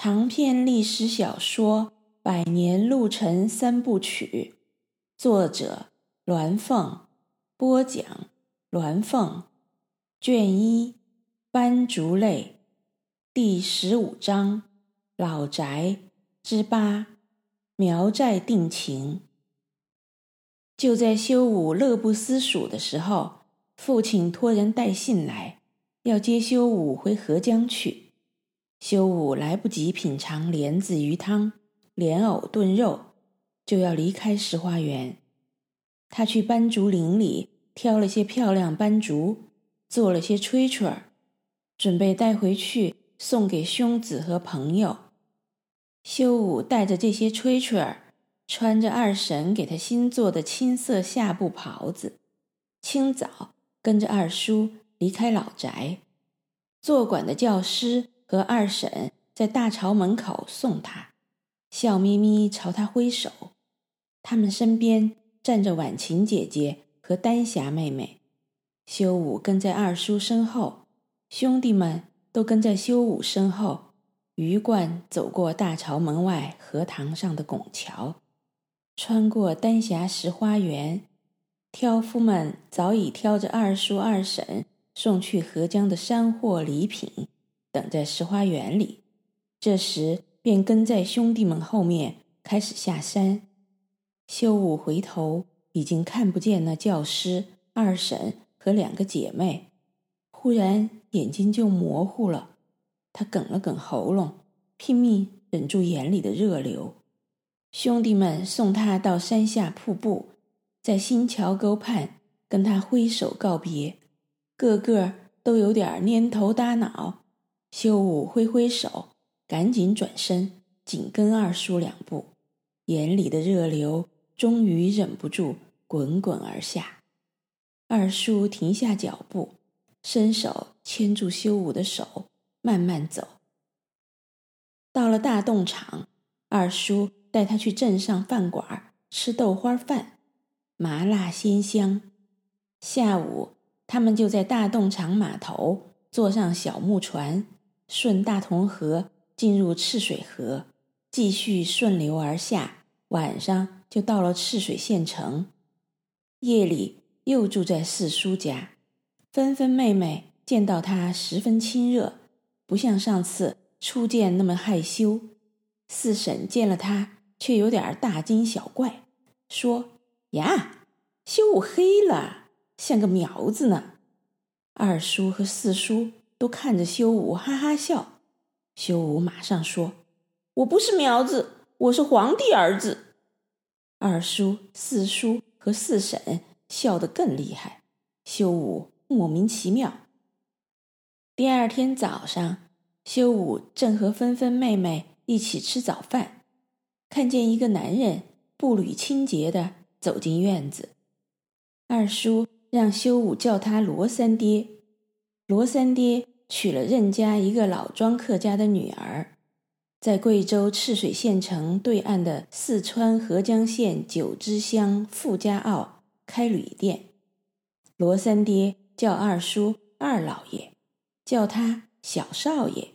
长篇历史小说《百年路程三部曲》，作者鸾凤，播讲鸾凤，卷一，斑竹泪，第十五章，老宅之八，苗寨定情。就在修武乐不思蜀的时候，父亲托人带信来，要接修武回合江去。修武来不及品尝莲子鱼汤、莲藕炖肉，就要离开石花园。他去斑竹林里挑了些漂亮斑竹，做了些吹吹儿，准备带回去送给兄子和朋友。修武带着这些吹吹儿，穿着二婶给他新做的青色夏布袍子，清早跟着二叔离开老宅。做馆的教师。和二婶在大朝门口送他，笑眯眯朝他挥手。他们身边站着婉晴姐姐和丹霞妹妹，修武跟在二叔身后，兄弟们都跟在修武身后，鱼贯走过大朝门外荷塘上的拱桥，穿过丹霞石花园，挑夫们早已挑着二叔二婶送去合江的山货礼品。等在石花园里，这时便跟在兄弟们后面开始下山。修武回头，已经看不见那教师、二婶和两个姐妹，忽然眼睛就模糊了。他哽了哽喉咙，拼命忍住眼里的热流。兄弟们送他到山下瀑布，在新桥沟畔跟他挥手告别，个个都有点蔫头耷脑。修武挥挥手，赶紧转身，紧跟二叔两步，眼里的热流终于忍不住滚滚而下。二叔停下脚步，伸手牵住修武的手，慢慢走。到了大洞场，二叔带他去镇上饭馆吃豆花饭，麻辣鲜香。下午，他们就在大洞场码头坐上小木船。顺大同河进入赤水河，继续顺流而下，晚上就到了赤水县城。夜里又住在四叔家。芬芬妹妹见到他十分亲热，不像上次初见那么害羞。四婶见了他，却有点大惊小怪，说：“呀，修武黑了，像个苗子呢。”二叔和四叔。都看着修武哈哈笑，修武马上说：“我不是苗子，我是皇帝儿子。”二叔、四叔和四婶笑得更厉害，修武莫名其妙。第二天早上，修武正和芬芬妹妹一起吃早饭，看见一个男人步履清洁的走进院子。二叔让修武叫他罗三爹。罗三爹娶了任家一个老庄客家的女儿，在贵州赤水县城对岸的四川合江县九芝乡傅家坳开旅店。罗三爹叫二叔二老爷，叫他小少爷。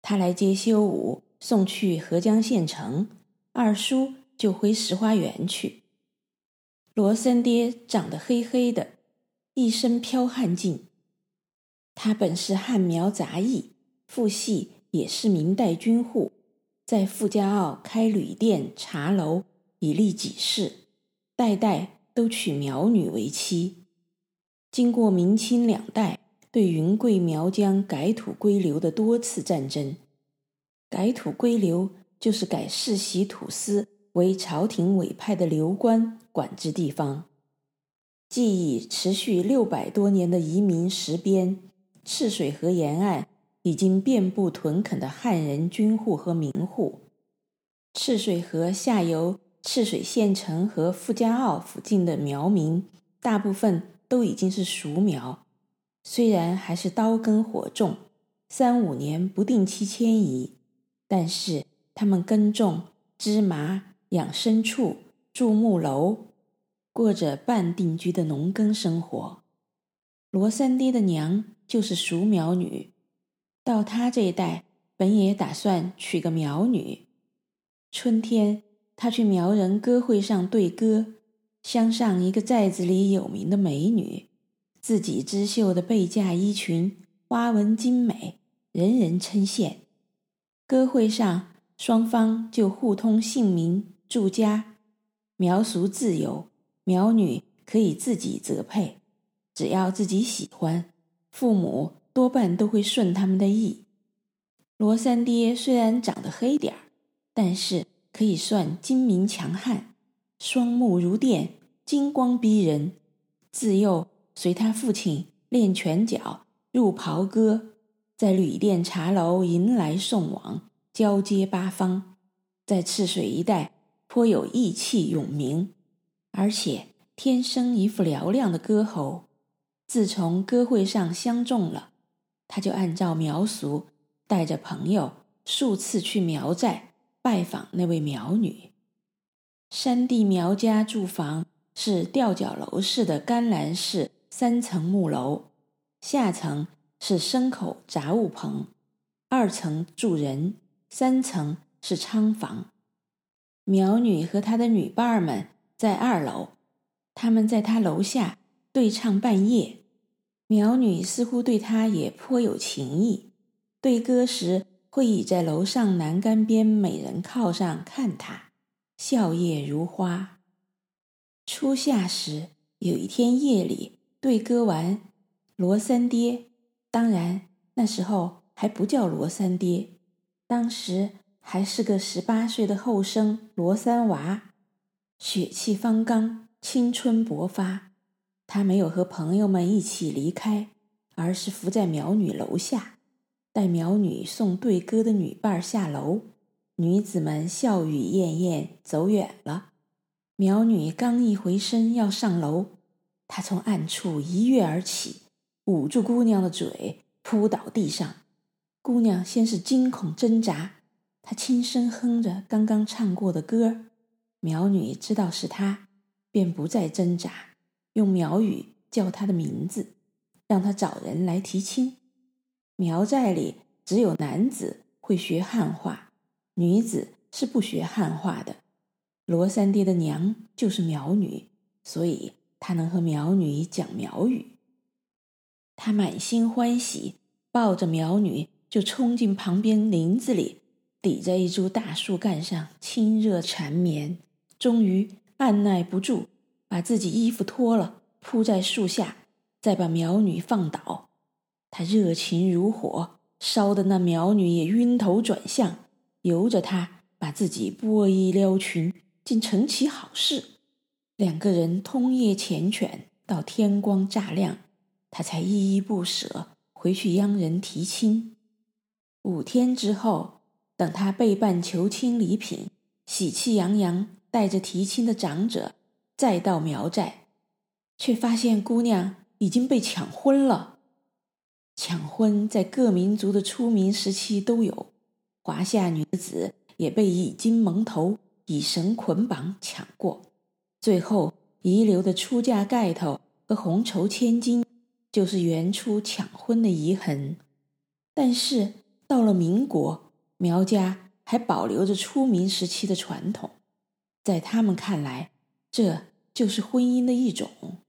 他来接修武，送去合江县城，二叔就回石花园去。罗三爹长得黑黑的，一身剽悍劲。他本是汉苗杂役，父系也是明代军户，在傅家坳开旅店、茶楼，以利己事，代代都娶苗女为妻。经过明清两代对云贵苗疆改土归流的多次战争，改土归流就是改世袭土司为朝廷委派的流官管制地方。既已持续六百多年的移民实边。赤水河沿岸已经遍布屯垦的汉人军户和民户，赤水河下游赤水县城和傅家坳附近的苗民，大部分都已经是熟苗，虽然还是刀耕火种，三五年不定期迁移，但是他们耕种、织麻、养牲畜、筑木楼，过着半定居的农耕生活。罗三爹的娘。就是熟苗女，到他这一代，本也打算娶个苗女。春天，他去苗人歌会上对歌，相上一个寨子里有名的美女，自己织绣的背嫁衣裙花纹精美，人人称羡。歌会上，双方就互通姓名、住家。苗俗自由，苗女可以自己择配，只要自己喜欢，父母多半都会顺他们的意。罗三爹虽然长得黑点儿，但是可以算精明强悍，双目如电，金光逼人。自幼随他父亲练拳脚、入袍歌，在旅店茶楼迎来送往。交接八方，在赤水一带颇有义气勇名，而且天生一副嘹亮的歌喉。自从歌会上相中了，他就按照苗俗，带着朋友数次去苗寨拜访那位苗女。山地苗家住房是吊脚楼式的干栏式三层木楼，下层是牲口杂物棚，二层住人。三层是仓房，苗女和她的女伴儿们在二楼，他们在她楼下对唱半夜。苗女似乎对他也颇有情意，对歌时会倚在楼上栏杆边美人靠上看他，笑靥如花。初夏时，有一天夜里对歌完，罗三爹，当然那时候还不叫罗三爹。当时还是个十八岁的后生罗三娃，血气方刚，青春勃发。他没有和朋友们一起离开，而是伏在苗女楼下，待苗女送对歌的女伴下楼。女子们笑语晏晏，走远了。苗女刚一回身要上楼，他从暗处一跃而起，捂住姑娘的嘴，扑倒地上。姑娘先是惊恐挣扎，她轻声哼着刚刚唱过的歌。苗女知道是她，便不再挣扎，用苗语叫她的名字，让她找人来提亲。苗寨里只有男子会学汉话，女子是不学汉话的。罗三爹的娘就是苗女，所以他能和苗女讲苗语。他满心欢喜，抱着苗女。就冲进旁边林子里，抵在一株大树干上亲热缠绵，终于按捺不住，把自己衣服脱了，铺在树下，再把苗女放倒。他热情如火，烧得那苗女也晕头转向，由着他把自己剥衣撩裙，竟成其好事。两个人通夜缱绻，到天光乍亮，他才依依不舍回去央人提亲。五天之后，等他备办求亲礼品，喜气洋洋带着提亲的长者再到苗寨，却发现姑娘已经被抢婚了。抢婚在各民族的初民时期都有，华夏女子也被以金蒙头、以绳捆绑抢过，最后遗留的出嫁盖头和红绸千金，就是原初抢婚的遗痕。但是。到了民国，苗家还保留着初民时期的传统，在他们看来，这就是婚姻的一种。